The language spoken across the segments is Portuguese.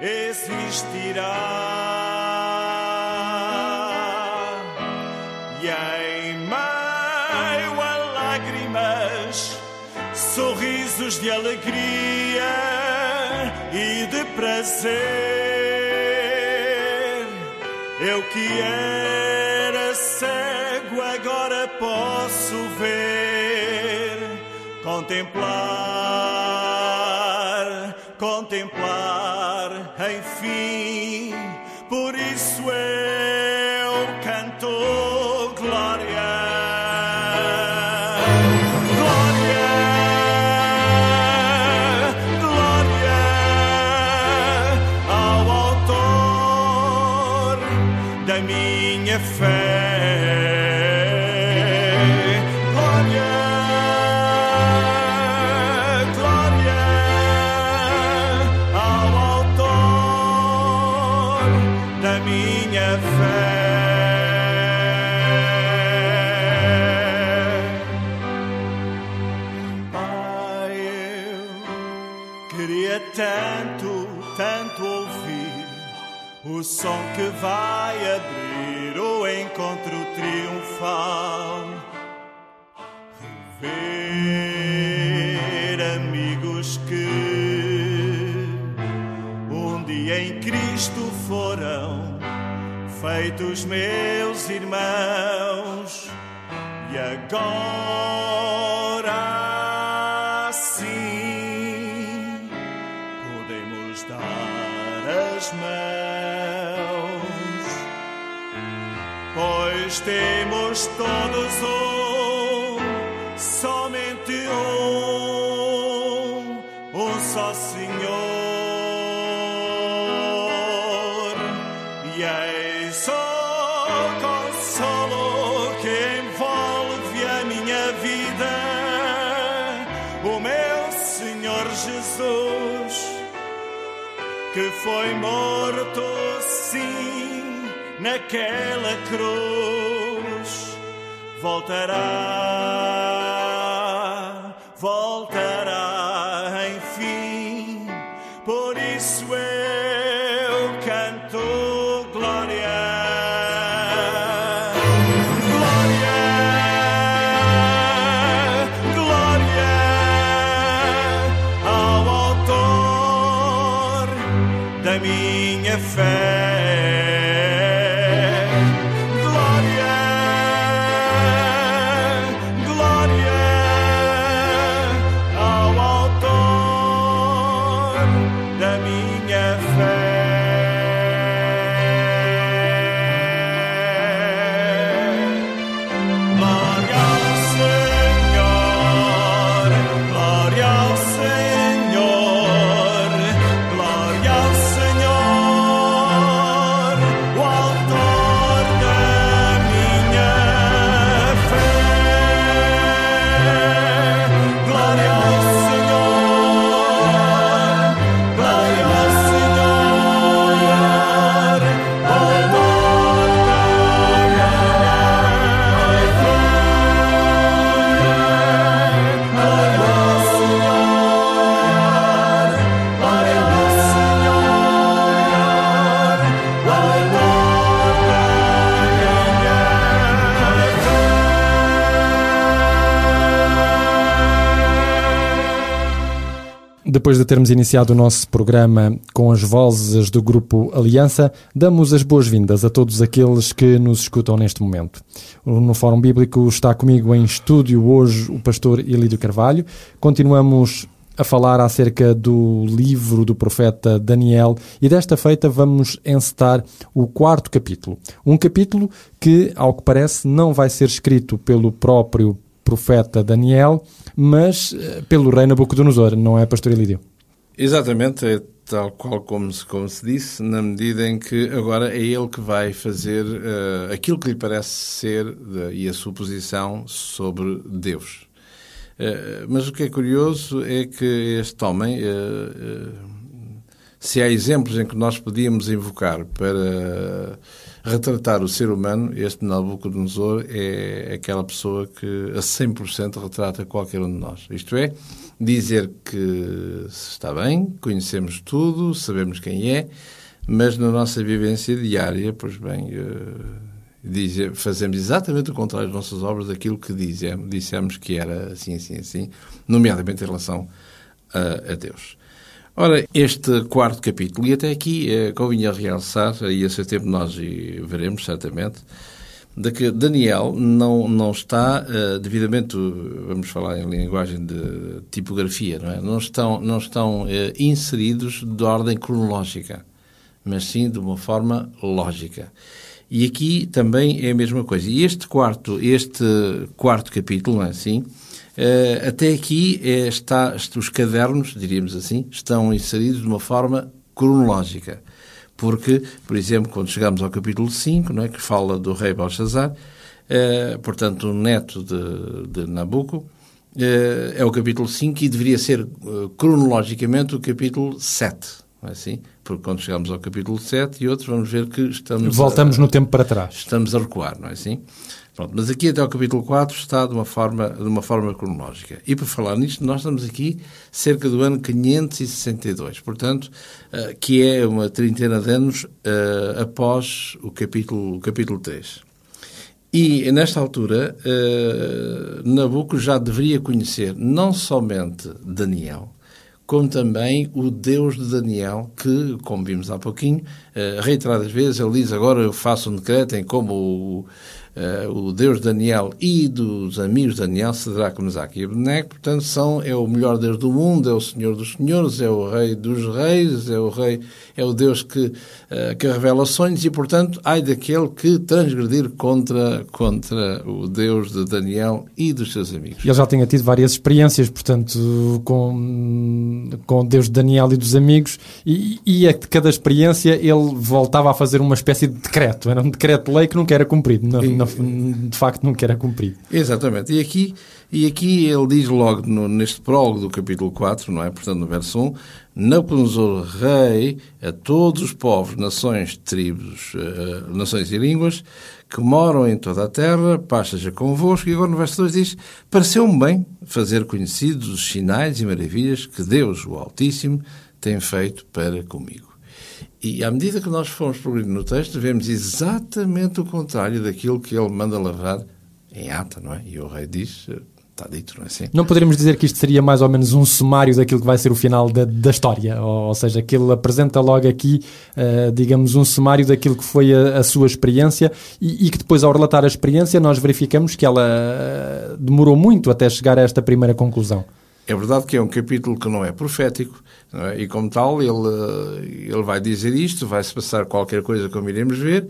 Existirá. E em meio a lágrimas, sorrisos de alegria e de prazer. Eu que era cego, agora posso ver, contemplar, contemplar, enfim. Por isso eu canto glória. Glória, glória ao autor da minha fé. Som que vai abrir o encontro triunfal. Rever amigos que um dia em Cristo foram feitos meus irmãos e agora todos um, somente um, um só Senhor. E eis o consolo que envolve a minha vida, o meu Senhor Jesus, que foi morto, sim, naquela cruz, voltará, termos iniciado o nosso programa com as vozes do Grupo Aliança, damos as boas-vindas a todos aqueles que nos escutam neste momento. No Fórum Bíblico está comigo em estúdio hoje o pastor Elídio Carvalho. Continuamos a falar acerca do livro do profeta Daniel e desta feita vamos encetar o quarto capítulo. Um capítulo que, ao que parece, não vai ser escrito pelo próprio profeta Daniel, mas uh, pelo rei Nabucodonosor, não é, pastor Elídio? Exatamente, é tal qual como se, como se disse, na medida em que agora é ele que vai fazer uh, aquilo que lhe parece ser de, e a sua posição sobre Deus. Uh, mas o que é curioso é que este homem, se há exemplos em que nós podíamos invocar para retratar o ser humano, este Nabucodonosor é aquela pessoa que a 100% retrata qualquer um de nós. Isto é, dizer que está bem, conhecemos tudo, sabemos quem é, mas na nossa vivência diária, pois bem, uh, fazemos exatamente o contrário das nossas obras daquilo que dizemos, dissemos que era assim, assim, assim, nomeadamente em relação a, a Deus. Ora, este quarto capítulo, e até aqui eh, convinha realçar, e a seu tempo nós veremos certamente, de que Daniel não, não está uh, devidamente, vamos falar em linguagem de tipografia, não é? Não estão, não estão uh, inseridos de ordem cronológica, mas sim de uma forma lógica. E aqui também é a mesma coisa. E este quarto, este quarto capítulo, não é assim? Uh, até aqui é, está, os cadernos, diríamos assim, estão inseridos de uma forma cronológica. Porque, por exemplo, quando chegamos ao capítulo 5, não é, que fala do rei Belshazzar, uh, portanto, o neto de, de Nabucco, uh, é o capítulo 5 e deveria ser cronologicamente o capítulo 7. Não é assim? Porque quando chegamos ao capítulo 7 e outros, vamos ver que estamos. Voltamos a, no tempo para trás. Estamos a recuar, não é assim? Pronto, mas aqui até o capítulo 4 está de uma forma, de uma forma cronológica. E para falar nisto, nós estamos aqui cerca do ano 562, portanto, uh, que é uma trintena de anos uh, após o capítulo, o capítulo 3. E nesta altura, uh, Nabucco já deveria conhecer não somente Daniel, como também o Deus de Daniel, que, como vimos há pouquinho, reiteradas vezes ele diz agora eu faço um decreto em como o, uh, o Deus Daniel e dos amigos Daniel, Sadraque, Mesaque e Abednego, portanto, são, é o melhor Deus do mundo, é o Senhor dos Senhores, é o Rei dos Reis, é o Rei, é o Deus que, uh, que revela sonhos e, portanto, ai daquele que transgredir contra, contra o Deus de Daniel e dos seus amigos. Ele já tinha tido várias experiências, portanto, com, com Deus de Daniel e dos amigos, e, e a cada experiência ele voltava a fazer uma espécie de decreto, era um decreto-lei que nunca era cumprido. Não, de facto nunca era cumprido. Exatamente. E aqui, e aqui ele diz logo no, neste prólogo do capítulo 4, não é? Portanto, no verso 1, Nabucodonosor rei a todos os povos, nações, tribos, uh, nações e línguas que moram em toda a terra, paz seja convosco. E agora no verso 2 diz, pareceu-me bem fazer conhecidos os sinais e maravilhas que Deus, o Altíssimo, tem feito para comigo. E à medida que nós fomos progredindo no texto, vemos exatamente o contrário daquilo que ele manda lavar em ata, não é? E o rei diz, está dito, não é assim? Não poderíamos dizer que isto seria mais ou menos um sumário daquilo que vai ser o final da, da história, ou, ou, seja, que ele apresenta logo aqui, uh, digamos, um sumário daquilo que foi a, a sua experiência e, e, que depois, ao relatar a experiência, nós verificamos que ela uh, demorou muito até chegar a esta primeira conclusão. É verdade que é um capítulo que não é profético, não é? e como tal, ele, ele vai dizer isto, vai-se passar qualquer coisa como iremos ver,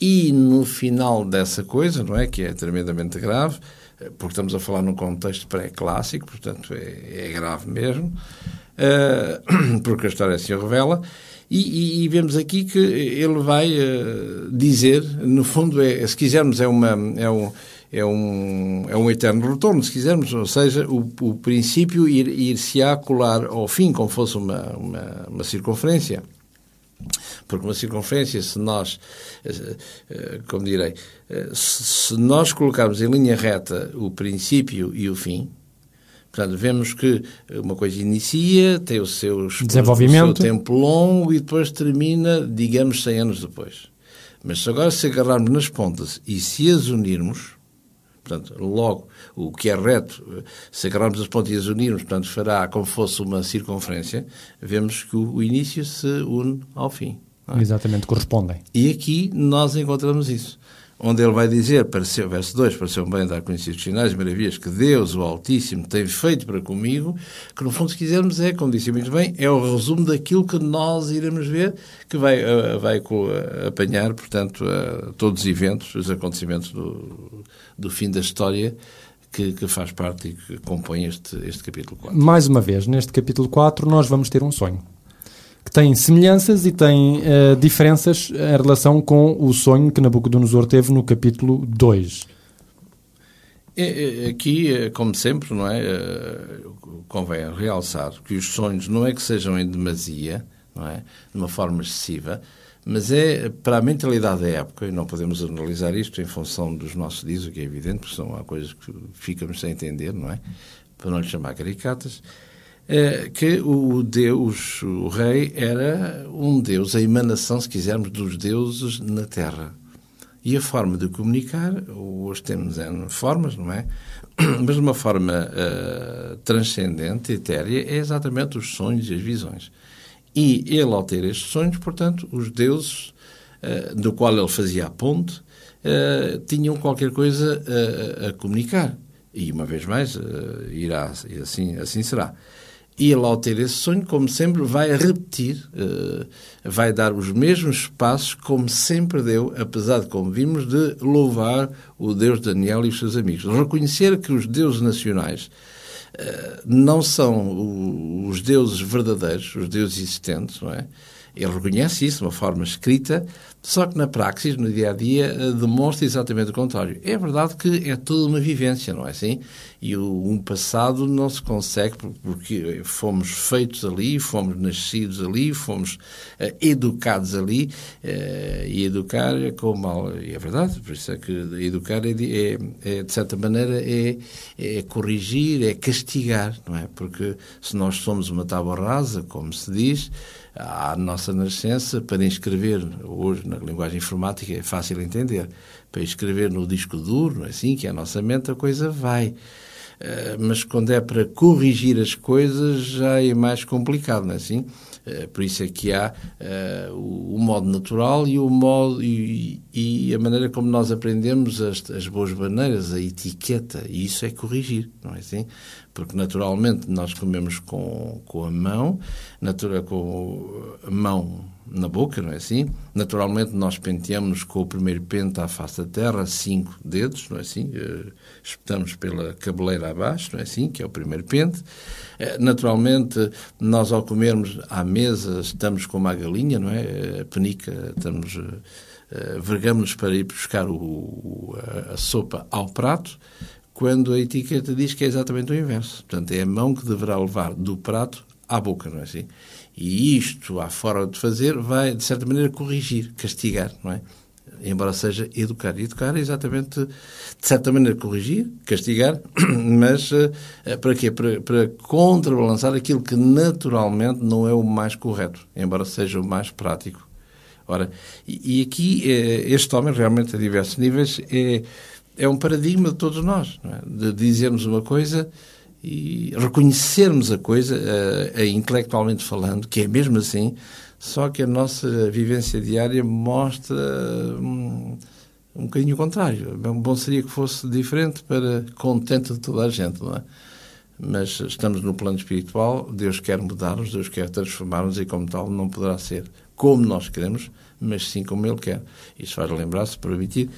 e no final dessa coisa, não é? Que é tremendamente grave, porque estamos a falar num contexto pré-clássico, portanto é, é, grave mesmo, uh, porque a história o revela. E, e, e, vemos aqui que ele vai uh, dizer, no fundo, é, se quisermos, é, uma, é um é um, é um eterno retorno, se quisermos, ou seja, o, o princípio ir-se-á colar ao fim, como fosse uma, uma, uma circunferência. Porque uma circunferência, se nós, eh, eh, como direi, eh, se nós colocarmos em linha reta o princípio e o fim, portanto, vemos que uma coisa inicia, tem o seu, Desenvolvimento. o seu tempo longo e depois termina, digamos, 100 anos depois. Mas se agora se agarrarmos nas pontas e se as unirmos, Portanto, logo, o que é reto, se agarrarmos as pontas e as unirmos, portanto, fará como fosse uma circunferência, vemos que o, o início se une ao fim. É? Exatamente, correspondem. E aqui nós encontramos isso onde ele vai dizer, pareceu, verso 2, pareceu bem dar conhecidos sinais e maravilhas que Deus, o Altíssimo, tem feito para comigo, que no fundo, se quisermos, é, como disse muito bem, é o resumo daquilo que nós iremos ver, que vai, uh, vai apanhar, portanto, uh, todos os eventos, os acontecimentos do, do fim da história, que, que, faz parte e que compõe este, este capítulo 4. Mais uma vez, neste capítulo 4, nós vamos ter um sonho que tem semelhanças e tem uh, diferenças em relação com o sonho que Nabucodonosor teve no capítulo 2. É, é, aqui, é, como sempre, não é? Convém realçar que os sonhos não é que sejam em demasia, não é? De uma forma excessiva, mas é para a mentalidade da época, e não podemos analisar isto em função dos nossos dias, o que é evidente, porque são há coisas que ficamos sem entender, não é? Para não lhe chamar caricatas. Eh, que o Deus, o rei, era um Deus, a emanação, se quisermos, dos deuses na Terra. E a forma de comunicar, hoje temos N formas, não é? Mas de uma forma uh, transcendente, etérea, é exatamente os sonhos e as visões. E ele, ao ter estes sonhos, portanto, os deuses uh, do qual ele fazia a ponte, uh, tinham qualquer coisa a comunicar. E, uma vez mais, irá, e assim, assim será. E ele, ao ter esse sonho, como sempre, vai repetir, uh, vai dar os mesmos passos como sempre deu, apesar de, como vimos, de louvar o Deus Daniel e os seus amigos. Reconhecer que os deuses nacionais uh, não são os deuses verdadeiros, os deuses existentes, não é? Ele reconhece isso de uma forma escrita, só que na praxis, no dia a dia, eh, demonstra exatamente o contrário. É verdade que é toda uma vivência, não é assim? E o, um passado não se consegue porque fomos feitos ali, fomos nascidos ali, fomos uh, educados ali, uh, e educar é como. E é verdade, por isso é que educar é, é, é de certa maneira, é, é corrigir, é castigar, não é? Porque se nós somos uma tábua rasa, como se diz, à nossa nascença, para inscrever, hoje na linguagem informática é fácil entender, para escrever no disco duro, assim, que é a nossa mente, a coisa vai. Uh, mas quando é para corrigir as coisas já é mais complicado, não é assim? Uh, por isso é que há uh, o, o, modo natural e o modo e, e, a maneira como nós aprendemos as, as boas maneiras, a etiqueta, e isso é corrigir, não é assim? porque naturalmente nós comemos com, com a mão, natural, com a mão na boca, não é assim? Naturalmente nós penteamos com o primeiro pente à face da terra, cinco dedos, não é assim? Uh, espetamos pela cabeleira abaixo, não é assim? Que é o primeiro pente. Uh, naturalmente nós ao comermos à mesa estamos com uma galinha, não é? A penica, estamos... Vergamos-nos para ir buscar o, a, a sopa ao prato, quando a etiqueta diz que é exatamente o inverso. Portanto, é a mão que deverá levar do prato à boca, não é assim? E isto, à forma de fazer, vai, de certa maneira, corrigir, castigar, não é? Embora seja educar. Educar é exatamente, de certa maneira, corrigir, castigar, mas uh, para quê? Para, para contrabalançar aquilo que naturalmente não é o mais correto, embora seja o mais prático. Ora, e, e aqui, uh, este homem, realmente, a diversos níveis, é é um paradigma de todos nós, é? de dizermos uma coisa e reconhecermos a coisa, uh, uh, intelectualmente falando, que é mesmo assim, só que a nossa vivência diária mostra um, um bocadinho o contrário. Bom seria que fosse diferente para contento de toda a gente, não é? Mas estamos no plano espiritual, Deus quer mudar-nos, Deus quer transformar-nos e, como tal, não poderá ser como nós queremos, mas sim como Ele quer. Isso faz lembrar, se permitir,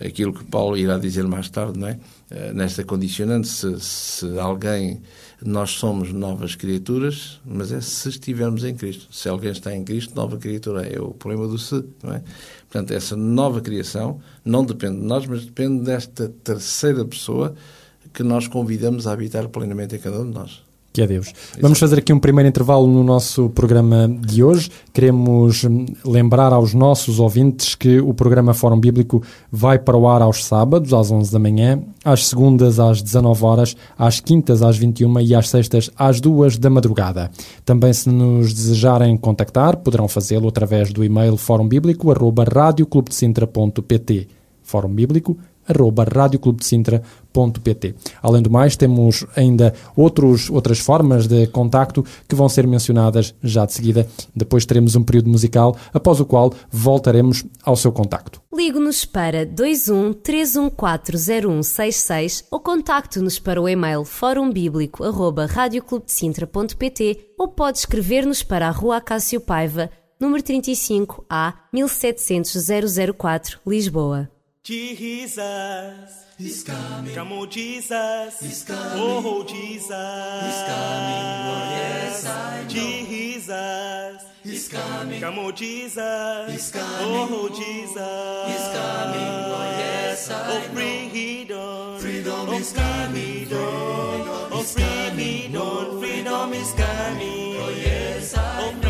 aquilo que Paulo irá dizer mais tarde, não é? Eh, nesta condicionante, se, se alguém, nós somos novas criaturas, mas é se estivermos em Cristo. Se alguém está em Cristo, nova criatura é o problema do se, não é? Portanto, essa nova criação não depende de nós, mas depende desta terceira pessoa que nós convidamos a habitar plenamente em cada um de nós que é Deus. Vamos fazer aqui um primeiro intervalo no nosso programa de hoje. Queremos hum, lembrar aos nossos ouvintes que o programa Fórum Bíblico vai para o ar aos sábados, às 11 da manhã, às segundas, às 19 horas, às quintas, às 21 e às sextas, às 2 da madrugada. Também, se nos desejarem contactar, poderão fazê-lo através do e-mail forumbíblico.radioclubdecintra.pt Fórum Bíblico arroba radioclubedesintra.pt. Além do mais, temos ainda outros, outras formas de contacto que vão ser mencionadas já de seguida. Depois teremos um período musical, após o qual voltaremos ao seu contacto. Ligue-nos para 21 3140166 ou contacte-nos para o e-mail forumbíblico.radioclubedesintra.pt ou pode escrever-nos para a Rua Acácio Paiva, número 35 A 1700 004, Lisboa. Jesus is coming. Come on, Jesus is coming. Oh, oh Jesus is coming. Oh, yes, I know. Jesus is coming. Come on, Jesus is coming. Oh, Jesus is coming. Oh, yes, I know. Oh, freedom. Freedom is coming. Oh, freedom. Freedom is coming. Oh, yes, I know.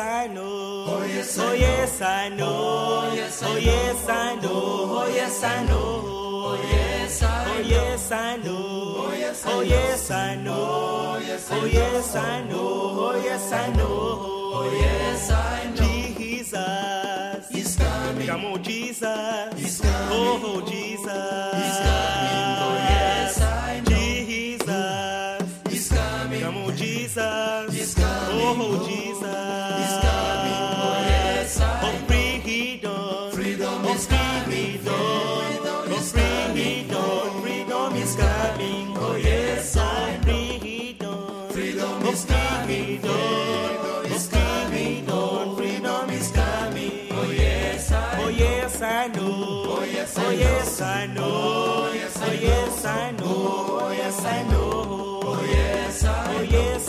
I know. Oh yes I know. Oh yes I know. Oh yes I know. Oh yes I know. Oh yes I know. Oh yes I know. Oh yes I know. Oh yes I know. Oh yes I know. Oh yes I know. Jesus is coming. Come on, Jesus. He's coming. Oh, Jesus. He's coming.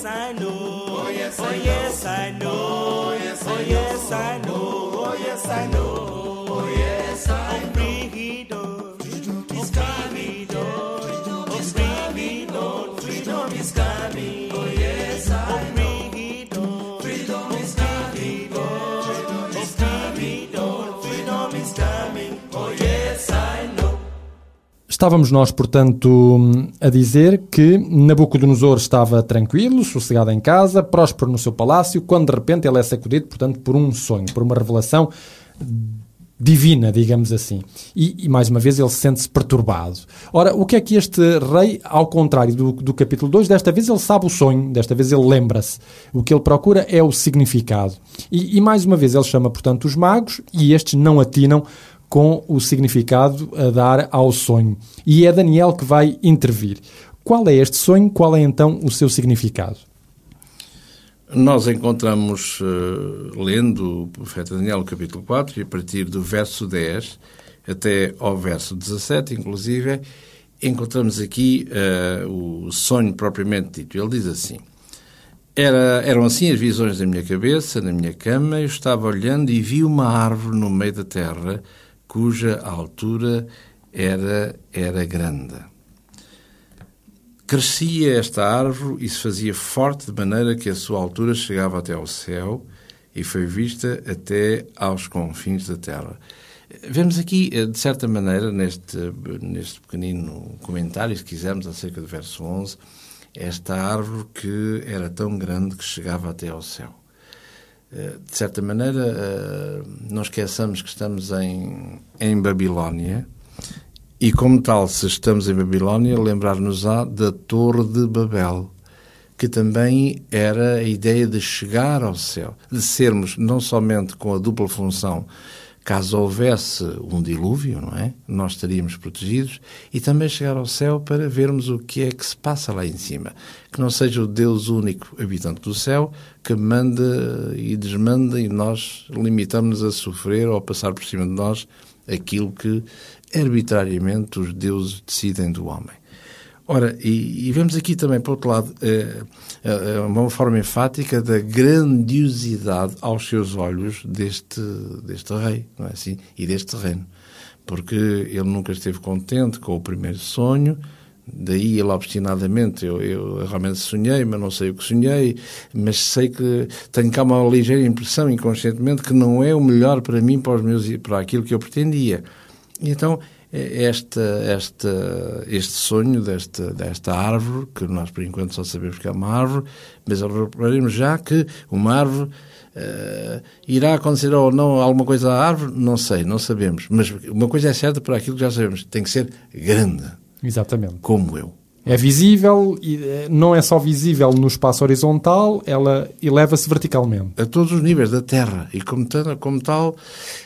Yes I know. Oh yes I know. Oh yes I know. Oh yes I know. Oh yes I know. Oh yes I know. Freedom. Freedom is coming. Oh freedom. Freedom is coming. Oh yes I know. Freedom. Freedom Estávamos nós, portanto, a dizer que Nabucodonosor estava tranquilo, sossegado em casa, próspero no seu palácio, quando de repente ele é sacudido, portanto, por um sonho, por uma revelação divina, digamos assim. E, e, mais uma vez ele sente-se perturbado. Ora, o que é que este rei, ao contrário do, do capítulo 2, desta vez ele sabe o sonho, desta vez ele lembra-se. O que ele procura é o significado. E, e mais uma vez ele chama, portanto, os magos e estes não atinam com o significado a dar ao sonho. E é Daniel que vai intervir. Qual é este sonho? Qual é então o seu significado? Nós encontramos, uh, lendo o profeta Daniel, capítulo 4, e a partir do verso 10 até ao verso 17, inclusive, encontramos aqui uh, o sonho propriamente dito. Ele diz assim: Era, Eram assim as visões da minha cabeça, na minha cama, eu estava olhando e vi uma árvore no meio da terra, cuja altura era, era grande. Crescia esta árvore e se fazia forte de maneira que a sua altura chegava até ao céu e foi vista até aos confins da terra. Vemos aqui, de certa maneira, neste, neste pequenino comentário, se quisermos, acerca do verso 11, esta árvore que era tão grande que chegava até ao céu. De certa maneira, não esqueçamos que estamos em, em Babilónia, e como tal, se estamos em Babilónia, lembrar-nos-á da Torre de Babel, que também era a ideia de chegar ao céu, de sermos não somente com a dupla função, caso houvesse um dilúvio, não é? Nós estaríamos protegidos e também chegar ao céu para vermos o que é que se passa lá em cima. Que não seja o Deus único habitante do céu que manda e desmanda e nós limitamos-nos a sofrer ou a passar por cima de nós aquilo que arbitrariamente os deuses decidem do homem. Ora, e, e vemos aqui também, por outro lado, é, é uma forma enfática da grandiosidade aos seus olhos deste, deste rei, não é assim? E deste reino. Porque ele nunca esteve contente com o primeiro sonho, daí ele obstinadamente, eu, eu, realmente sonhei, mas não sei o que sonhei, mas sei que tenho cá uma ligeira impressão inconscientemente que não é o melhor para mim, para, os meus, para aquilo que eu pretendia. E então esta, esta, este sonho desta, desta árvore, que nós por enquanto só sabemos que é uma árvore, mas repararemos já que uma árvore uh, irá acontecer ou não alguma coisa à árvore, não sei, não sabemos. Mas uma coisa é certa para aquilo que já sabemos, tem que ser grande. Exatamente. Como eu. É visível, e eh, não é só visível no espaço horizontal, ela eleva-se verticalmente. A todos os níveis da Terra. E como tal, como tal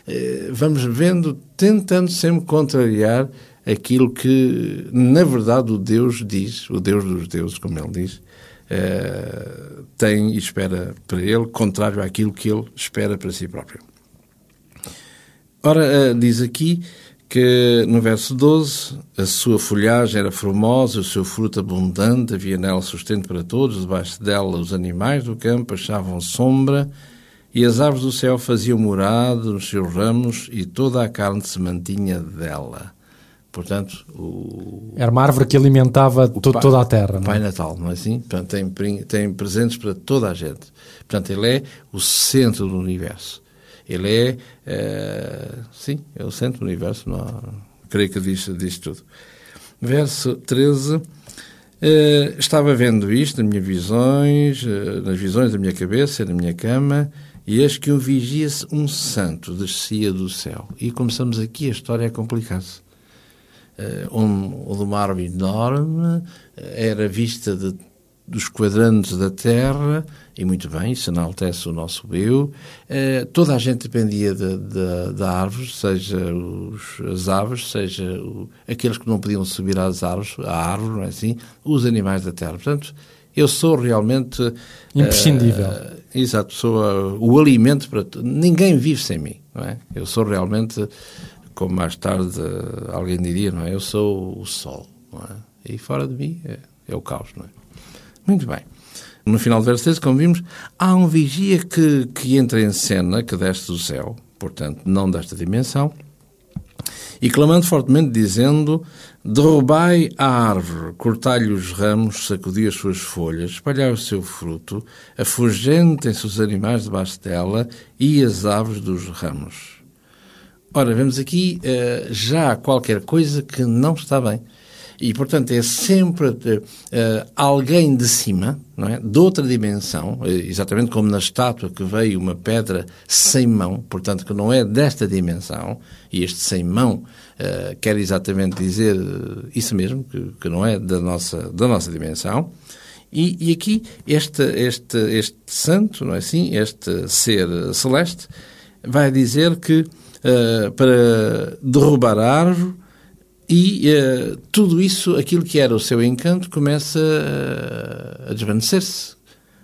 eh, vamos vendo, tentando sempre contrariar aquilo que, na verdade, o Deus diz, o Deus dos deuses, como ele diz, eh, tem e espera para ele, contrário àquilo que ele espera para si próprio. Ora, diz aqui que no verso 12 a sua folhagem era formosa, o seu fruto abundante, havia nela sustento para todos, debaixo dela os animais do campo achavam sombra e as aves do céu faziam morada nos seus ramos e toda a carne se mantinha dela. Portanto, o... Era uma árvore que alimentava to pai, toda a terra. O Pai não? É? Natal, não é assim? Portanto, tem, tem presentes para toda a gente. Portanto, ele é o centro do universo. Ele é, é sim, é o centro do universo, não, creio que diz, diz tudo. Verso 13. Eh, estava vendo isto nas minhas visões, eh, nas visões da minha cabeça, na minha cama, e eis que um vigia-se um santo descia do céu. E começamos aqui, a história a complicar-se. Uh, um, uma árvore enorme, era vista de dos quadrantes da Terra, e muito bem, isso enaltece o nosso eu. Eh, toda a gente dependia da de, de, árvore, seja os, as aves, seja o, aqueles que não podiam subir às árvores, à árvore, não é assim? Os animais da Terra. Portanto, eu sou realmente... Imprescindível. Uh, exato, sou uh, o alimento para... Ninguém vive sem mim, não é? Eu sou realmente, como mais tarde alguém diria, não é? Eu sou o sol, não é? E fora de mim é, é o caos, não é? Muito bem. No final do verso 13, como vimos, há um vigia que, que entra em cena, que desce do céu, portanto, não desta dimensão, e clamando fortemente, dizendo: Derrubai a árvore, cortai-lhe os ramos, sacudi as suas folhas, espalhai o seu fruto, afugentem-se os animais debaixo dela e as aves dos ramos. Ora, vemos aqui uh, já qualquer coisa que não está bem. E, portanto, é sempre uh, alguém de cima, não é? de outra dimensão, eh, exatamente como na estátua que veio uma pedra sem mão, portanto, que não é desta dimensão, e este sem mão uh, quer exatamente dizer isso mesmo, que, que, não é da nossa, da nossa dimensão. E, e aqui, este, este, este santo, não é assim? Este ser celeste, vai dizer que uh, para derrubar a árvore, e uh, tudo isso, aquilo que era o seu encanto, começa uh, a desvanecer-se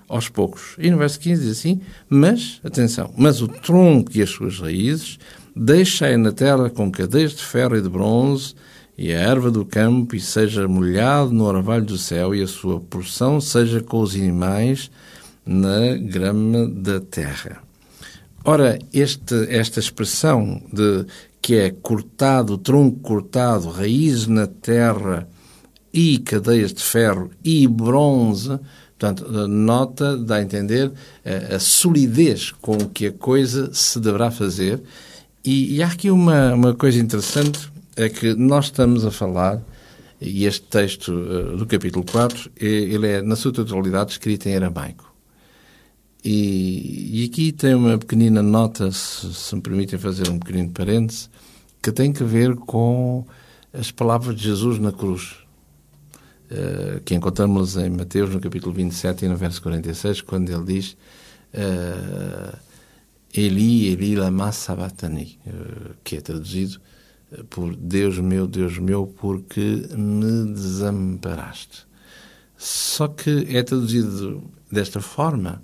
aos poucos. E no verso 15 diz assim: Mas, atenção, mas o tronco e as suas raízes deixai na terra com cadeias de ferro e de bronze, e a erva do campo, e seja molhado no orvalho do céu, e a sua porção seja com os animais na grama da terra. Ora, este, esta expressão de que é cortado, tronco cortado, raízes na terra e cadeias de ferro e bronze, portanto, nota, dá a entender a, a solidez com que a coisa se deverá fazer. E, e há aqui uma, uma coisa interessante, é que nós estamos a falar, e este texto uh, do capítulo 4, ele é, na sua totalidade, escrito em aramaico. E, e, aqui tem uma pequenina nota, se, se me permitem fazer um pequenino parêntese, que tem que ver com as palavras de Jesus na cruz, uh, que encontramos em Mateus, no capítulo 27 e no verso 46, quando ele diz uh, Eli, Eli lama sabachthani, uh, que é traduzido por Deus meu, Deus meu, porque me desamparaste. Só que é traduzido desta forma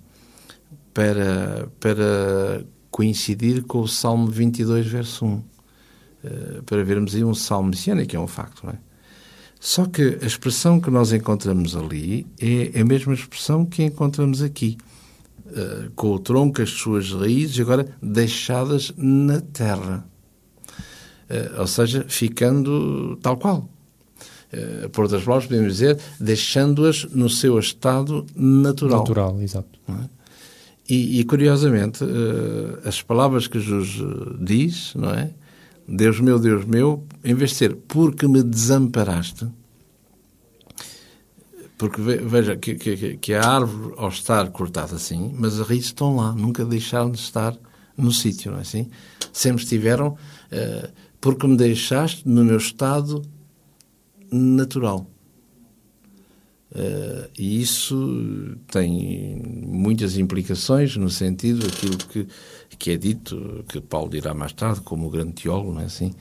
para, para coincidir com o Salmo 22, verso 1 eh, para vermos aí um salmo messiânico, que é um facto, não é? Só que a expressão que nós encontramos ali é a mesma expressão que encontramos aqui, uh, com o tronco, as suas raízes, agora deixadas na terra. Uh, ou seja, ficando tal qual. Por outras palavras, podemos dizer, deixando-as no seu estado natural. Natural, exato. É? E, e, curiosamente, as palavras que Jesus diz, não é? Deus meu, Deus meu, em vez de ser porque me desamparaste, porque veja que, que, que, a árvore, ao estar cortada assim, mas as raízes estão lá, nunca deixaram de estar no sítio, não é assim? Sempre estiveram, uh, porque me deixaste no meu estado natural. Uh, e isso tem muitas implicações no sentido daquilo que, que é dito, que Paulo dirá mais tarde, como o grande teólogo, não é assim?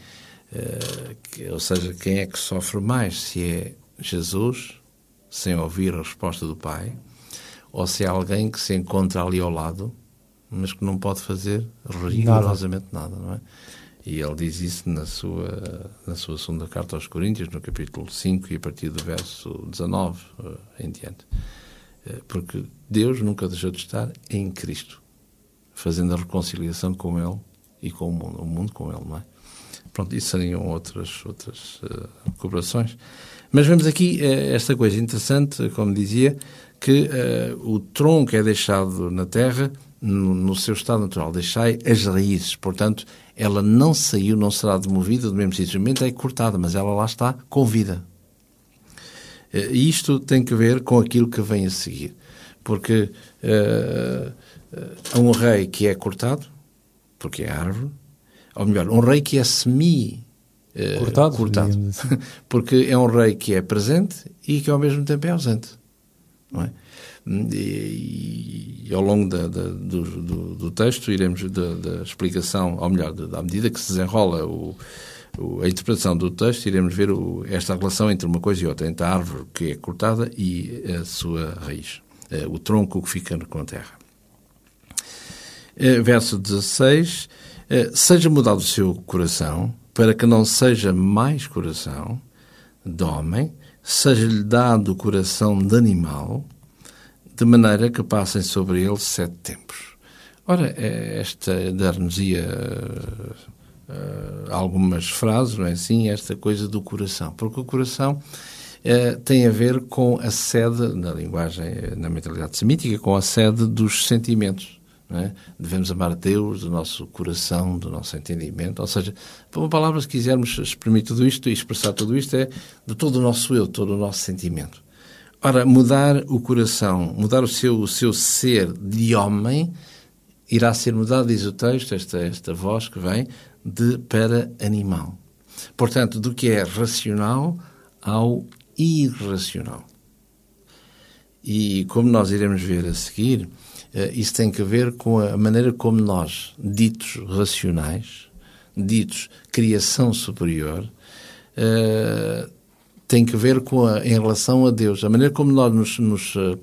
Uh, que, ou seja, quem é que sofre mais? Se é Jesus, sem ouvir a resposta do Pai, ou se é alguém que se encontra ali ao lado, mas que não pode fazer rigorosamente nada, nada não é? E ele diz isso na sua, na sua segunda carta aos Coríntios, no capítulo 5 e a partir do verso 19 uh, em diante. Uh, porque Deus nunca deixou de estar em Cristo, fazendo a reconciliação com Ele e com o mundo, o mundo com Ele, não é? Pronto, isso seriam outras, outras uh, cooperações. Mas vemos aqui esta coisa interessante, como dizia, que o tronco é deixado na terra no, no, seu estado natural. Deixai as raízes. Portanto, ela não saiu, não será demovida do mesmo sítio. é cortada, mas ela lá está com vida. E isto tem que ver com aquilo que vem a seguir. Porque uh, um rei que é cortado, porque é árvore, ou melhor, um rei que é semi uh, cortado, cortado assim. porque é um rei que é presente e que ao mesmo tempo é ausente. Não é? E, e, ao longo da, da, do, do, do, texto iremos da, da, explicação, ou melhor, à medida que se desenrola o, o, a interpretação do texto, iremos ver o, esta relação entre uma coisa e outra, entre a árvore que é cortada e a sua raiz, eh, o tronco que fica com a terra. Eh, verso 16: eh, Seja mudado o seu coração, para que não seja mais coração de homem, seja-lhe dado o coração de animal de maneira que passem sobre ele sete tempos. Ora, é esta dar-nos uh, algumas frases, não é assim? Esta coisa do coração. Porque o coração uh, tem a ver com a sede, na linguagem, na mentalidade semítica, com a sede dos sentimentos. É? Devemos amar a Deus do nosso coração, do nosso entendimento. Ou seja, por uma palavra, se quisermos exprimir tudo isto e expressar tudo isto, é de todo o nosso eu, todo o nosso sentimento. Ora, mudar o coração, mudar o seu, o seu ser de homem, irá ser mudado, diz o texto, esta, esta voz que vem, de para animal. Portanto, do que é racional ao irracional. E como nós iremos ver a seguir, isso tem que ver com a maneira como nós, ditos racionais, ditos criação superior, eh, tem que ver com a, em relação a Deus. A maneira como nós nos, nos uh,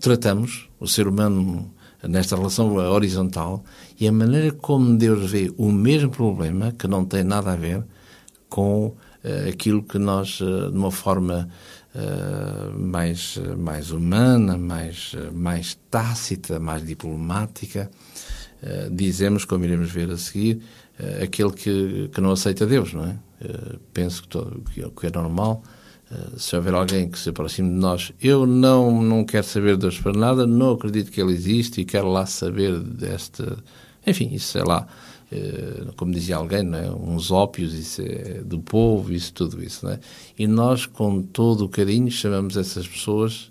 tratamos, o ser humano, nesta relação horizontal, e a maneira como Deus vê o mesmo problema, que não tem nada a ver com uh, aquilo que nós, de uma forma mais, mais humana, mais, mais tácita, mais diplomática, dizemos, como iremos ver a seguir, aquele que, que não aceita Deus, não é? Eh, penso que, todo, que, é normal. Uh, se houver alguém que se aproxime de nós, eu não, não quero saber de Deus para nada, não acredito que Ele existe e quero lá saber desta. Enfim, isso é lá, uh, como dizia alguém, é? uns ópios, isso é do povo, isso, tudo isso. É? E nós, com todo o carinho, chamamos essas pessoas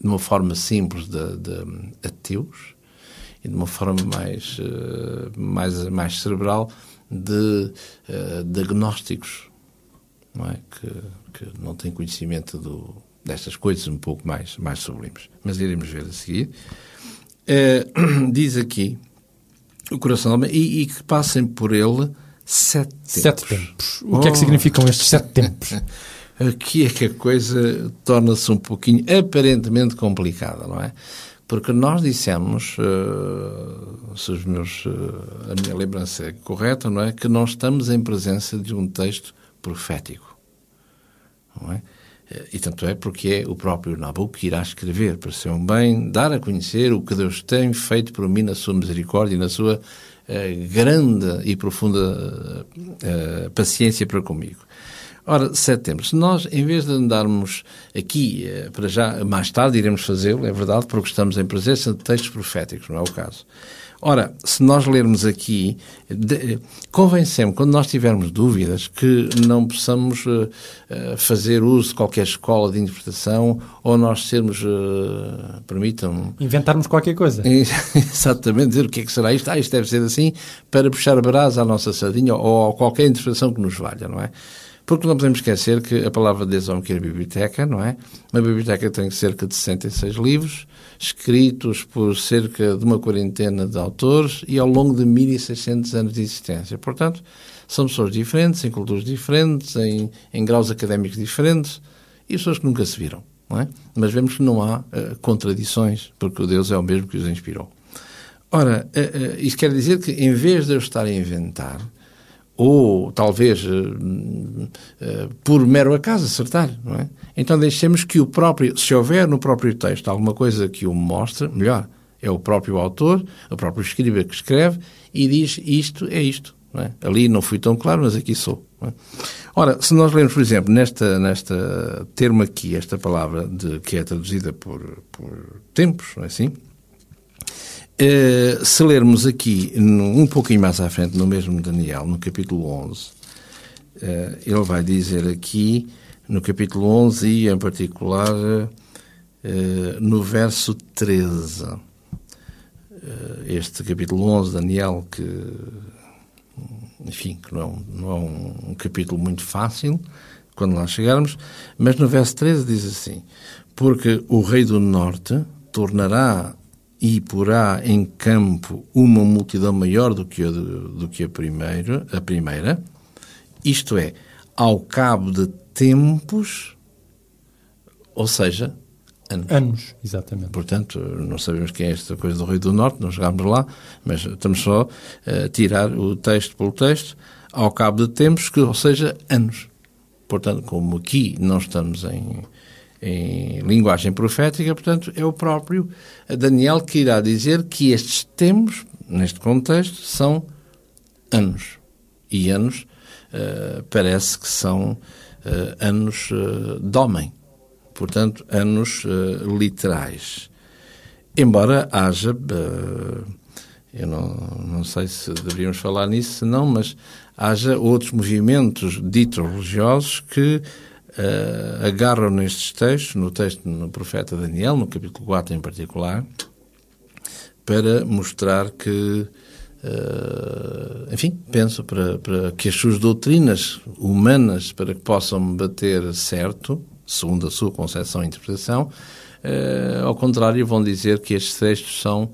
de uma forma simples de, de ateus e de uma forma mais, mais, mais cerebral de, de agnósticos, não é? que, que não têm conhecimento do, destas coisas um pouco mais, mais sublimes. Mas iremos ver a seguir. Diz aqui o coração do homem e, e, que passem por ele sete tempos. Sete tempos. O oh. que é que oh. significam estes sete tempos? Aqui é que a coisa torna-se um pouquinho aparentemente complicada, não é? Porque nós dissemos, uh, se os meus, uh, a minha lembrança é correta, não é? Que nós estamos em presença de um texto profético. Não é? E tanto é porque é o próprio Nabucco que irá escrever para ser um bem, dar a conhecer o que Deus tem feito por mim na sua misericórdia e na sua uh, grande e profunda paciência para comigo. Ora, setembro. Se nós, em vez de andarmos aqui, eh, para já, mais tarde iremos fazê-lo, é verdade, porque estamos em presença de textos proféticos, não é o caso. Ora, se nós lermos aqui, de, convém sempre, quando nós tivermos dúvidas, que não possamos uh, uh, fazer uso de qualquer escola de interpretação ou nós sermos, uh, permitam... Inventarmos qualquer coisa. Exatamente, dizer o que é que será isto. Ah, isto deve ser assim, para puxar a brasa à nossa sardinha ou a qualquer interpretação que nos valha, não é? Porque não podemos esquecer que a palavra de Deus é uma biblioteca, não é? Uma biblioteca tem cerca de 66 livros, escritos por cerca de uma quarentena de autores e ao longo de 1600 anos de existência. Portanto, são pessoas diferentes, em culturas diferentes, em, em graus académicos diferentes e pessoas que nunca se viram, não é? Mas vemos que não há uh, contradições, porque o Deus é o mesmo que os inspirou. Ora, uh, uh, isto quer dizer que, em vez de eu estar a inventar, ou talvez uh, uh, por mero acaso acertar, não é? Então deixemos que o próprio, se houver no próprio texto alguma coisa que o mostre, melhor, é o próprio autor, o próprio escriba que escreve e diz isto é isto. Não é? Ali não fui tão claro, mas aqui sou. É? Ora, se nós lermos, por exemplo, nesta, nesta termo aqui, esta palavra de, que é traduzida por, por tempos, não é assim? Uh, se lermos aqui, um pouquinho mais à frente, no mesmo Daniel, no capítulo 11, uh, eh, ele vai dizer aqui, no capítulo 11 e, em particular, uh, no verso 13. este capítulo 11, Daniel, que, enfim, que não é, não é um capítulo muito fácil, quando lá chegarmos, mas no verso 13 diz assim: Porque o rei do norte tornará e porá em campo uma multidão maior do que a, do que a, primeira, a primeira, isto é, ao cabo de tempos, ou seja, anos. Anos, exatamente. Portanto, não sabemos quem é esta coisa do Rei do Norte, não chegámos lá, mas estamos só a tirar o texto pelo texto, ao cabo de tempos, que, ou seja, anos. Portanto, como aqui não estamos em em linguagem profética, portanto, é o próprio Daniel que irá dizer que estes tempos, neste contexto, são anos. E anos uh, parece que são uh, anos uh, de homem. Portanto, anos literais. Embora haja, eu não, não sei se deveríamos falar nisso, não, mas haja outros movimentos ditos religiosos que uh, agarram nestes textos, no texto no profeta Daniel, no capítulo 4 em particular, para mostrar que, uh, enfim, penso para, para que as suas doutrinas humanas, para que possam bater certo, segundo a sua concepção e interpretação, uh, ao contrário, vão dizer que estes textos são,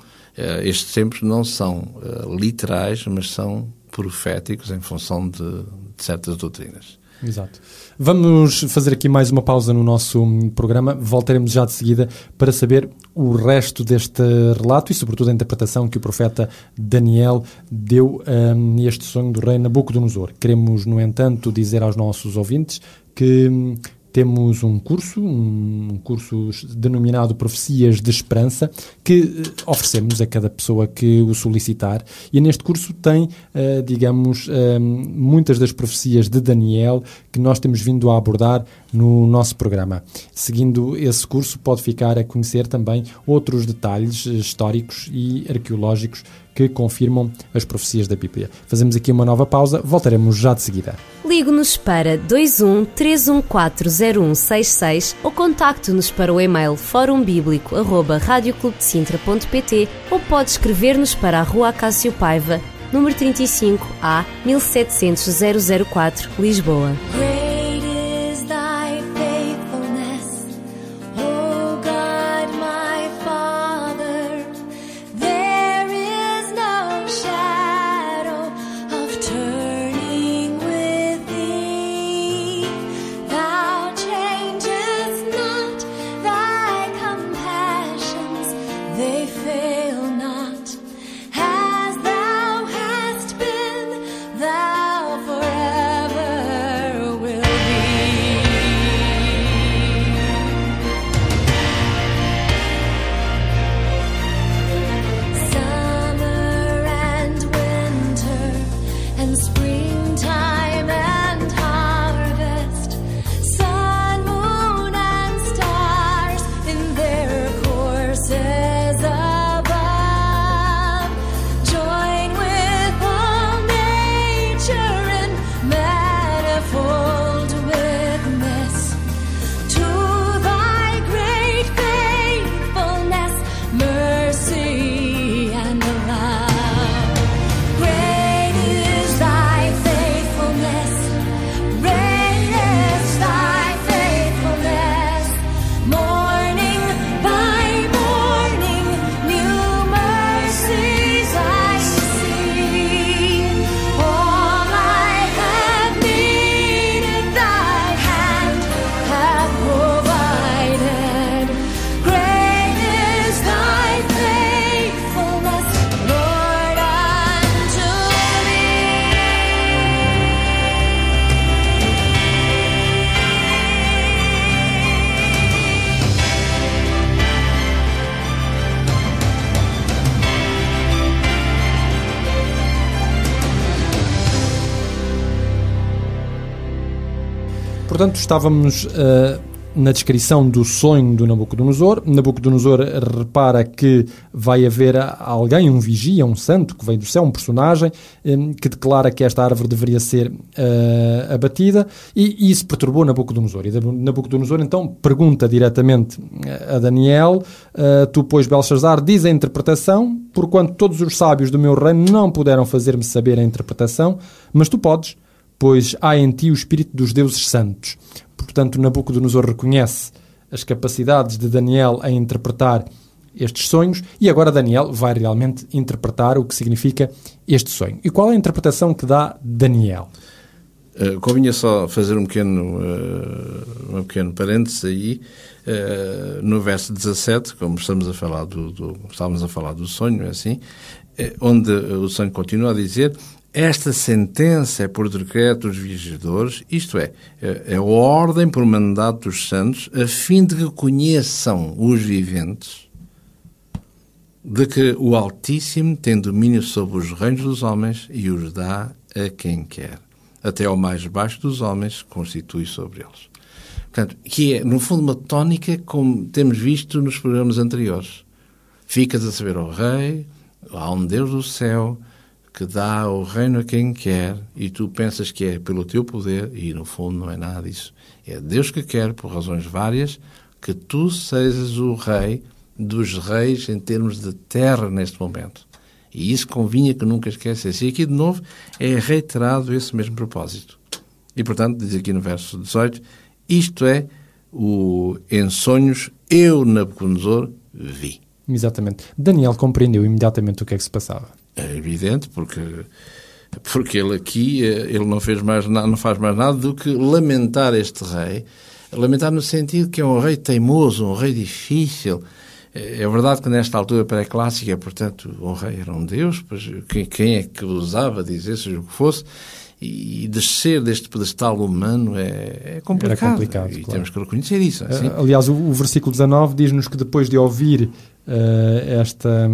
estes tempos não são literais, mas são proféticos em função de, de certas doutrinas. Exato. Vamos fazer aqui mais uma pausa no nosso programa. Voltaremos já de seguida para saber o resto deste relato e, sobretudo, a interpretação que o profeta Daniel deu um, a este sonho do rei Nabucodonosor. Queremos, no entanto, dizer aos nossos ouvintes que hum, temos um curso, um curso denominado Profecias de Esperança, que eh, oferecemos a cada pessoa que o solicitar. E neste curso tem, eh, digamos, eh, muitas das profecias de Daniel que nós temos vindo a abordar no nosso programa. Seguindo esse curso, pode ficar a conhecer também outros detalhes históricos e arqueológicos que confirmam as profecias da Bíblia. Fazemos aqui uma nova pausa, voltaremos já de seguida. Ligue-nos para 21 3140166 ou contacte-nos para o e-mail forumbíblico.radioclubdecintra.pt ou pode escrever-nos para a Rua Acácio Paiva, número 35 A 1700 004, Lisboa. Estávamos uh, na descrição do sonho do Nabucodonosor. Nabucodonosor repara que vai haver alguém, um vigia, um santo que vem do céu, um personagem, um, que declara que esta árvore deveria ser uh, abatida, e, e, isso perturbou Nabucodonosor. E Nabucodonosor então pergunta diretamente a Daniel: uh, Tu, pois, Belshazzar, diz a interpretação, porquanto todos os sábios do meu reino não puderam fazer-me saber a interpretação, mas tu podes pois há em ti o espírito dos deuses santos. Portanto, Nabucodonosor reconhece as capacidades de Daniel em interpretar estes sonhos e agora Daniel vai realmente interpretar o que significa este sonho. E qual é a interpretação que dá Daniel? Uh, convinha só fazer um pequeno, uh, um pequeno parênteses aí, uh, no verso 17, como estamos a falar do, do, estávamos a falar do sonho, é assim, onde o sonho continua a dizer esta sentença é por decreto dos vigiadores, isto é, é, é a ordem por mandato dos santos, a fim de que conheçam os viventes de que o Altíssimo tem domínio sobre os reinos dos homens e os dá a quem quer. Até ao mais baixo dos homens constitui sobre eles. Portanto, que é, no fundo, uma tónica como temos visto nos programas anteriores. Ficas a saber ao rei, há um Deus do céu, que dá o reino a quem quer e tu pensas que é pelo teu poder e no fundo não é nada disso. É Deus que quer, por razões várias, que tu sejas o rei dos reis em termos de terra neste momento. E isso convinha que nunca esquecesse. E aqui, de novo, é reiterado esse mesmo propósito. E, portanto, diz aqui no verso 18, isto é o em sonhos eu, Nabucodonosor, vi. Exatamente. Daniel compreendeu imediatamente o que é que se passava. É evidente, porque porque ele aqui eh, ele não fez mais nada, não faz mais nada do que lamentar este rei, lamentar no sentido que é um rei teimoso, um rei difícil. É, é verdade que nesta altura pré-clássica, portanto, um rei era um deus, pois quem, é que usava dizer, seja o que fosse, e descer deste pedestal humano é, é complicado. Era complicado, e claro. temos que reconhecer isso. Assim? Aliás, o, o versículo 19 diz-nos que depois de ouvir uh, esta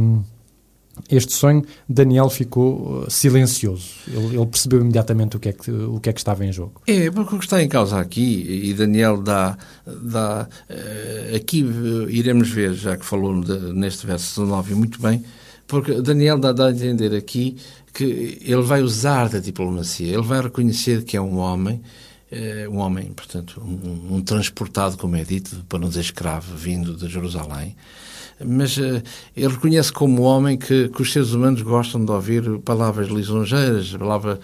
este sonho, Daniel ficou uh, silencioso. Ele, ele, percebeu imediatamente o que, é que, o que é que estava em jogo. É, porque o que está em causa aqui, e Daniel dá. dá uh, aqui uh, iremos ver, já que falou neste verso 19 muito bem, porque Daniel dá, dá a entender aqui que ele vai usar da diplomacia, ele vai reconhecer que é um homem. Um homem, portanto, um, um transportado, como é dito, para não dizer escravo, vindo de Jerusalém, mas uh, ele reconhece como homem que, que, os seres humanos gostam de ouvir palavras lisonjeiras, palavra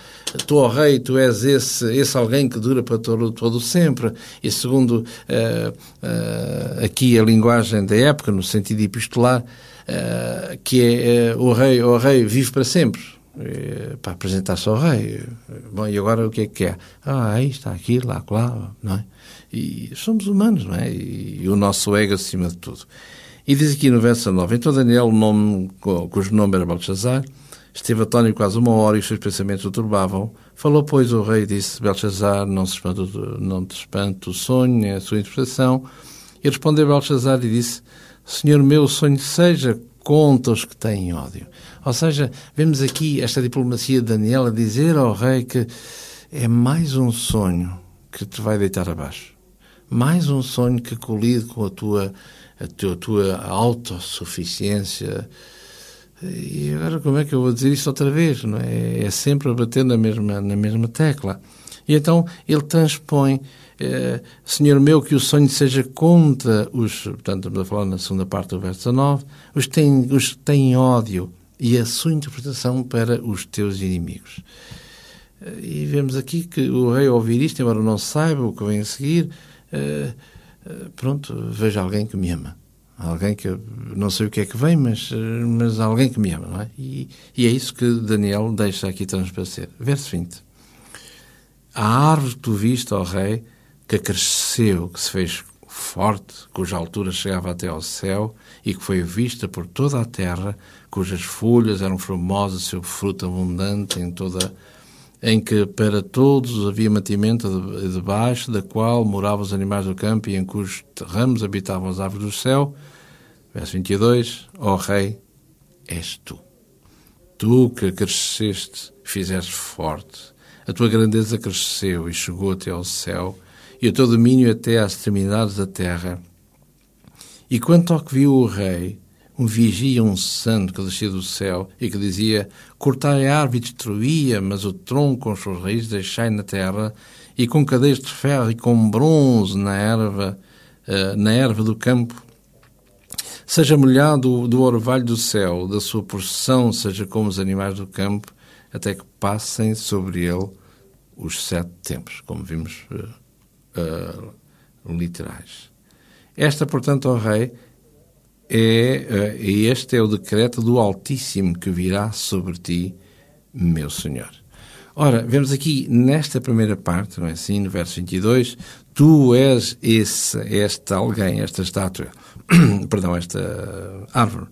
tu, ó rei, tu és esse, esse alguém que dura para todo, todo sempre. E segundo uh, uh, aqui a linguagem da época, no sentido epistolar, que é o rei, o rei vive para sempre. Para apresentar-se ao rei. Bom, e agora o que é que é? Ah, aí está, aqui, lá, lá, não é? E somos humanos, não é? E, e o nosso ego acima de tudo. E diz aqui no verso 9: Então Daniel, nome, cujo nome era Belshazzar, esteve atónito quase uma hora e os seus pensamentos o turbavam. Falou, pois, o rei disse: Belshazzar, não, não te espanta o sonho, é a sua interpretação. E respondeu Belshazzar e disse: Senhor meu, o sonho seja contra os que têm ódio. Ou seja, vemos aqui esta diplomacia de Daniel a dizer ao rei que é mais um sonho que te vai deitar abaixo. Mais um sonho que colide com a tua a tua, a tua autossuficiência. E agora como é que eu vou dizer isso outra vez? Não é? é sempre a bater na mesma, na mesma tecla. E então ele transpõe, eh, Senhor meu, que o sonho seja contra os, portanto, estamos a falar na segunda parte do verso 19, os que têm, os têm ódio e a sua interpretação para os teus inimigos. E vemos aqui que o rei, ao ouvir isto, embora não saiba o que vem a seguir, eh, eh, pronto, vejo alguém que me ama. Alguém que não sei o que é que vem, mas, eh, mas alguém que me ama, não é? E, e é isso que Daniel deixa aqui transparecer. Verso 20. A árvore que tu viste, ó rei, que cresceu, que se fez forte, cuja altura chegava até ao céu e que foi vista por toda a terra, cujas folhas eram formosas, seu fruto abundante em toda a em que para todos havia mantimento debaixo da qual moravam os animais do campo e em cujos ramos habitavam as aves do céu. Verso 22, ó oh, Rei, és tu. Tu que cresceste, fizeste forte. A tua grandeza cresceu e chegou até ao céu, e o teu domínio até às extremidades da terra. E quanto ao que viu o rei, um vigia, um santo que descia do céu e que dizia: Cortai a árvore e destruía, mas o tronco com os seus raízes deixai na terra, e com cadeias de ferro e com bronze na erva, uh, na erva do campo. Seja molhado do orvalho do céu, da sua porção seja como os animais do campo, até que passem sobre ele os sete tempos, como vimos uh, uh, literais. Esta, portanto, ó Rei, é, uh, este é o decreto do Altíssimo que virá sobre ti, meu Senhor. Ora, vemos aqui nesta primeira parte, não é assim, no verso 22, tu és esse, esta alguém, esta estátua, perdão, esta árvore,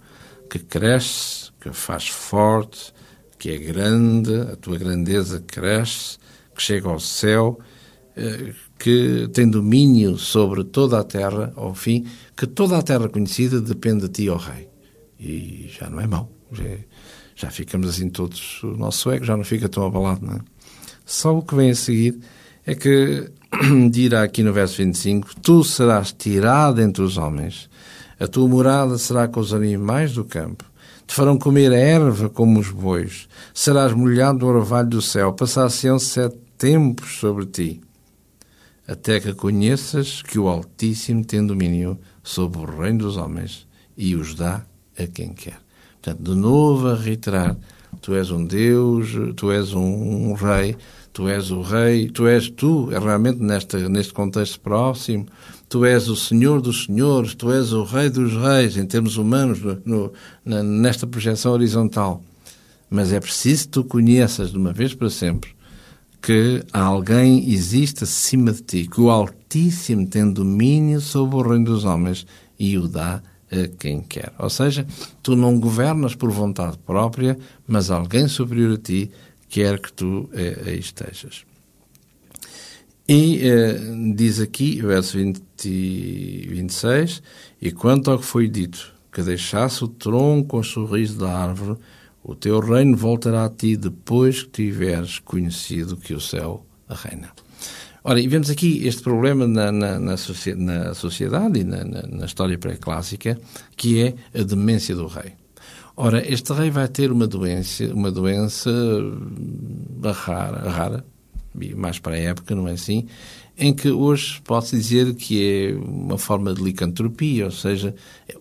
que cresce, que faz forte, que é grande, a tua grandeza cresce, que chega ao céu, eh, que tem domínio sobre toda a terra, ao fim, que toda a terra conhecida depende de ti, ó Rei. E já não é mau. Já, já ficamos assim todos, o nosso ego já não fica tão abalado, não é? Só o que vem a seguir é que dirá aqui no verso 25: Tu serás tirado entre os homens, a tua morada será com os animais do campo. Te farão comer a erva como os bois, serás molhado do orvalho do céu, passar-se-ão sete tempos sobre ti, até que conheças que o Altíssimo tem domínio sobre o reino dos homens e os dá a quem quer. Portanto, de novo a reiterar, tu és um Deus, tu és um, um rei, tu és o rei, tu és tu, é realmente nesta, neste contexto próximo, tu és o Senhor dos Senhores, tu és o Rei dos Reis, em termos humanos, no, no, nesta projeção horizontal. Mas é preciso que tu conheças de uma vez para sempre que alguém existe acima de ti, que o Altíssimo tem domínio sobre o reino dos homens e o dá a quem quer. Ou seja, tu não governas por vontade própria, mas alguém superior a ti quer que tu eh, estejas. E eh, diz aqui, verso 20, 26, e quanto ao que foi dito, que deixasse o tronco com o sorriso da árvore, o teu reino voltará a ti depois que tiveres conhecido que o céu reina. Ora, e vemos aqui este problema na, na, na, na sociedade e na, na história pré-clássica, que é a demência do rei. Ora, este rei vai ter uma doença, uma doença rara, rara, mais para a época, não é assim? em que hoje pode-se dizer que é uma forma de licantropia, ou seja,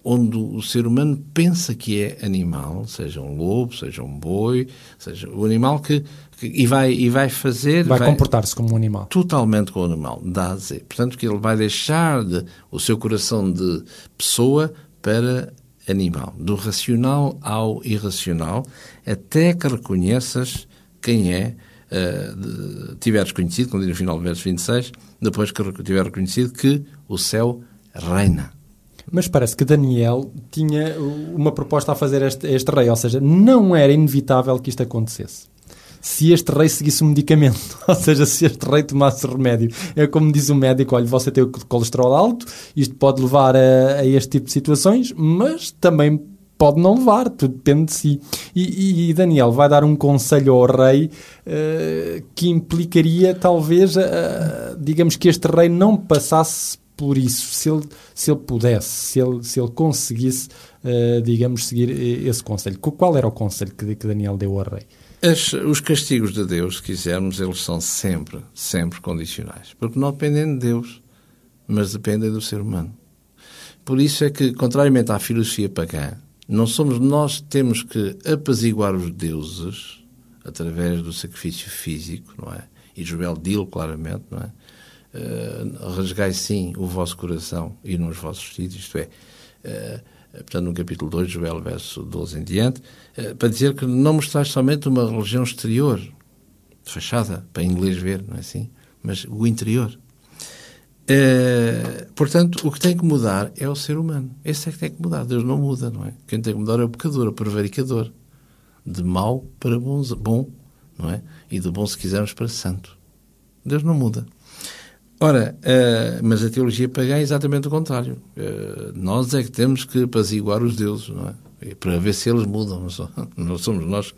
onde o ser humano pensa que é animal, seja um lobo, seja um boi, seja o animal que, que e vai e vai fazer vai, vai comportar-se como um animal totalmente como um animal, dá a dizer. Portanto, que ele vai deixar de, o seu coração de pessoa para animal, do racional ao irracional, até que reconheças quem é uh, tiveres conhecido, como diz no final do verso 26, depois que tiver reconhecido que o céu reina. Mas parece que Daniel tinha uma proposta a fazer a este, este rei, ou seja, não era inevitável que isto acontecesse se este rei seguisse um medicamento, ou seja, se este rei tomasse remédio. É como diz o médico: olha, você tem o colesterol alto, isto pode levar a, a este tipo de situações, mas também pode não levar, tudo depende de si. E, e, Daniel vai dar um conselho ao rei uh, que implicaria, talvez, uh, digamos que este rei não passasse por isso, se ele, se ele pudesse, se ele, se ele conseguisse, uh, digamos, seguir esse conselho. Qual era o conselho que, que Daniel deu ao rei? As, os castigos de Deus, se quisermos, eles são sempre, sempre condicionais. Porque não dependem de Deus, mas dependem do ser humano. Por isso é que, contrariamente à filosofia pagã, não somos nós que temos que apaziguar os deuses através do sacrifício físico, não é? E Joel dilo claramente, não é? Uh, rasgai sim o vosso coração e nos vossos vestidos, isto é, uh, portanto, no capítulo 2, Joel, verso 12 em diante, uh, para dizer que não mostrais somente uma religião exterior, fachada, para inglês ver, não é assim? Mas o interior. Uh, portanto, o que tem que mudar é o ser humano. Esse é que tem que mudar. Deus não muda, não é? Quem tem que mudar é o pecador, o prevaricador. De mau para bom, bom, não é? E de bom, se quisermos, para santo. Deus não muda. Ora, uh, mas a teologia pagã é exatamente o contrário. Uh, nós é que temos que apaziguar os deuses, não é? E para ver se eles mudam. Não somos nós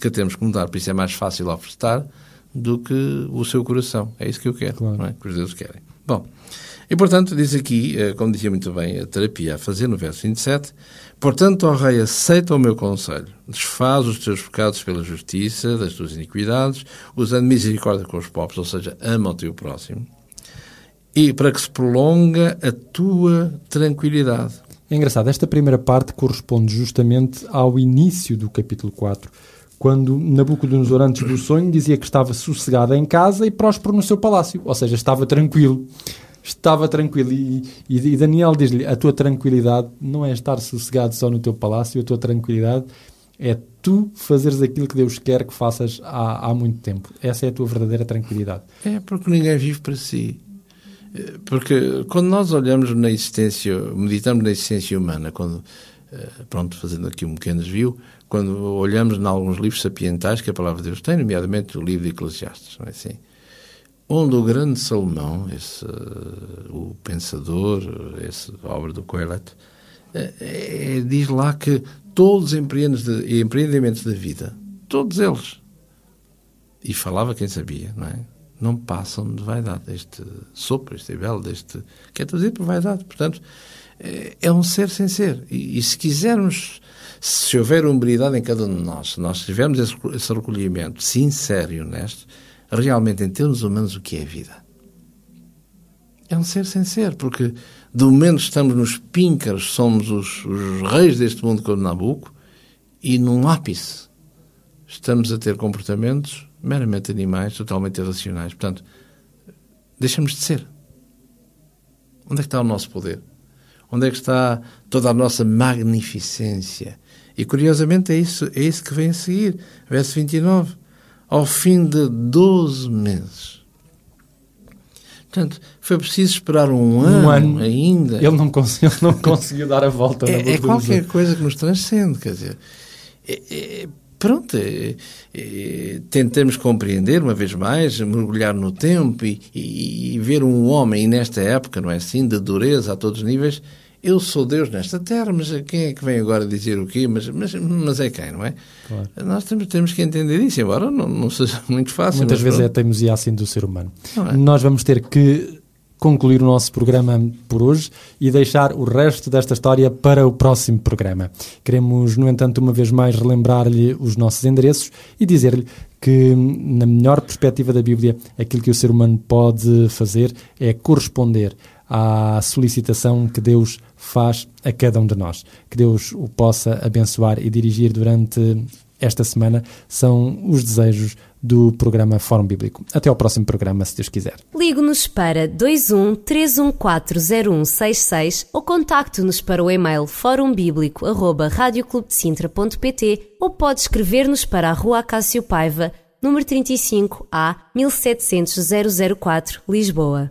que temos que mudar. Por isso é mais fácil ofertar do que o seu coração. É isso que eu quero, claro. não é? Que os deuses querem. Bom, e portanto, diz aqui, eh, como dizia muito bem a terapia a fazer no verso 27, portanto, ó rei, aceita o meu conselho, desfaz os teus pecados pela justiça, das tuas iniquidades, usando misericórdia com os pobres, ou seja, ama o teu próximo, e para que se prolonga a tua tranquilidade. É engraçado, esta primeira parte corresponde justamente ao início do capítulo 4, quando Nabucodonosor, antes do sonho, dizia que estava sossegado em casa e próspero no seu palácio, ou seja, estava tranquilo. Estava tranquilo. E, e Daniel diz-lhe: a tua tranquilidade não é estar sossegado só no teu palácio, a tua tranquilidade é tu fazeres aquilo que Deus quer que faças há, há muito tempo. Essa é a tua verdadeira tranquilidade. É porque ninguém vive para si. Porque quando nós olhamos na existência, meditamos na existência humana, quando, eh, pronto, fazendo aqui um pequeno desvio, quando olhamos em alguns livros sapientais que a palavra de Deus tem, nomeadamente o livro de Eclesiastes, não é assim? Onde o grande Salomão, esse, o pensador, essa obra do Coelho, é, é, diz lá que todos os empreendimentos da vida, todos eles, e falava quem sabia, não é? não passam de vaidade, este sopro, este belo, deste. que é trazido por vaidade. Portanto, é, é um ser sem ser. E, e, se quisermos, se houver humildade em cada um de nós, se nós tivermos esse, esse recolhimento sincero e honesto, realmente, em termos humanos, o que é a vida? É um ser sem ser, porque de momento estamos nos píncaros, somos os, os reis deste mundo como Nabucco, e num ápice estamos a ter comportamentos meramente animais, totalmente irracionais. Portanto, deixamos de ser. Onde é que está o nosso poder? Onde é que está toda a nossa magnificência? E curiosamente é isso, é isso que vem a seguir. Verso 29. Ao fim de 12 meses. Portanto, foi preciso esperar um, um ano, ano, ainda. Ele não conseguiu, não conseguiu dar a volta. É, é qualquer coisa que nos transcende, quer dizer. É, é, pronto, é, é, tentamos compreender, uma vez mais, mergulhar no tempo e, e, e, ver um homem, nesta época, não é assim, de dureza a todos os níveis, eu sou Deus nesta terra, mas quem é que vem agora dizer o quê? Mas, mas, mas é quem, não é? Claro. Nós temos, temos que entender isso, embora não, não seja muito fácil. Muitas vezes pronto. é a teimosia assim do ser humano. É? Nós vamos ter que concluir o nosso programa por hoje e deixar o resto desta história para o próximo programa. Queremos, no entanto, uma vez mais relembrar-lhe os nossos endereços e dizer-lhe que, na melhor perspectiva da Bíblia, aquilo que o ser humano pode fazer é corresponder à solicitação que Deus faz a cada um de nós. Que Deus o possa abençoar e dirigir durante esta semana são os desejos do programa Fórum Bíblico. Até ao próximo programa, se Deus quiser. Ligue-nos para 21 3140166 ou contacte-nos para o e-mail forumbíblico.radioclubdecintra.pt ou pode escrever-nos para a Rua Acácio Paiva, número 35 A 1700 004, Lisboa.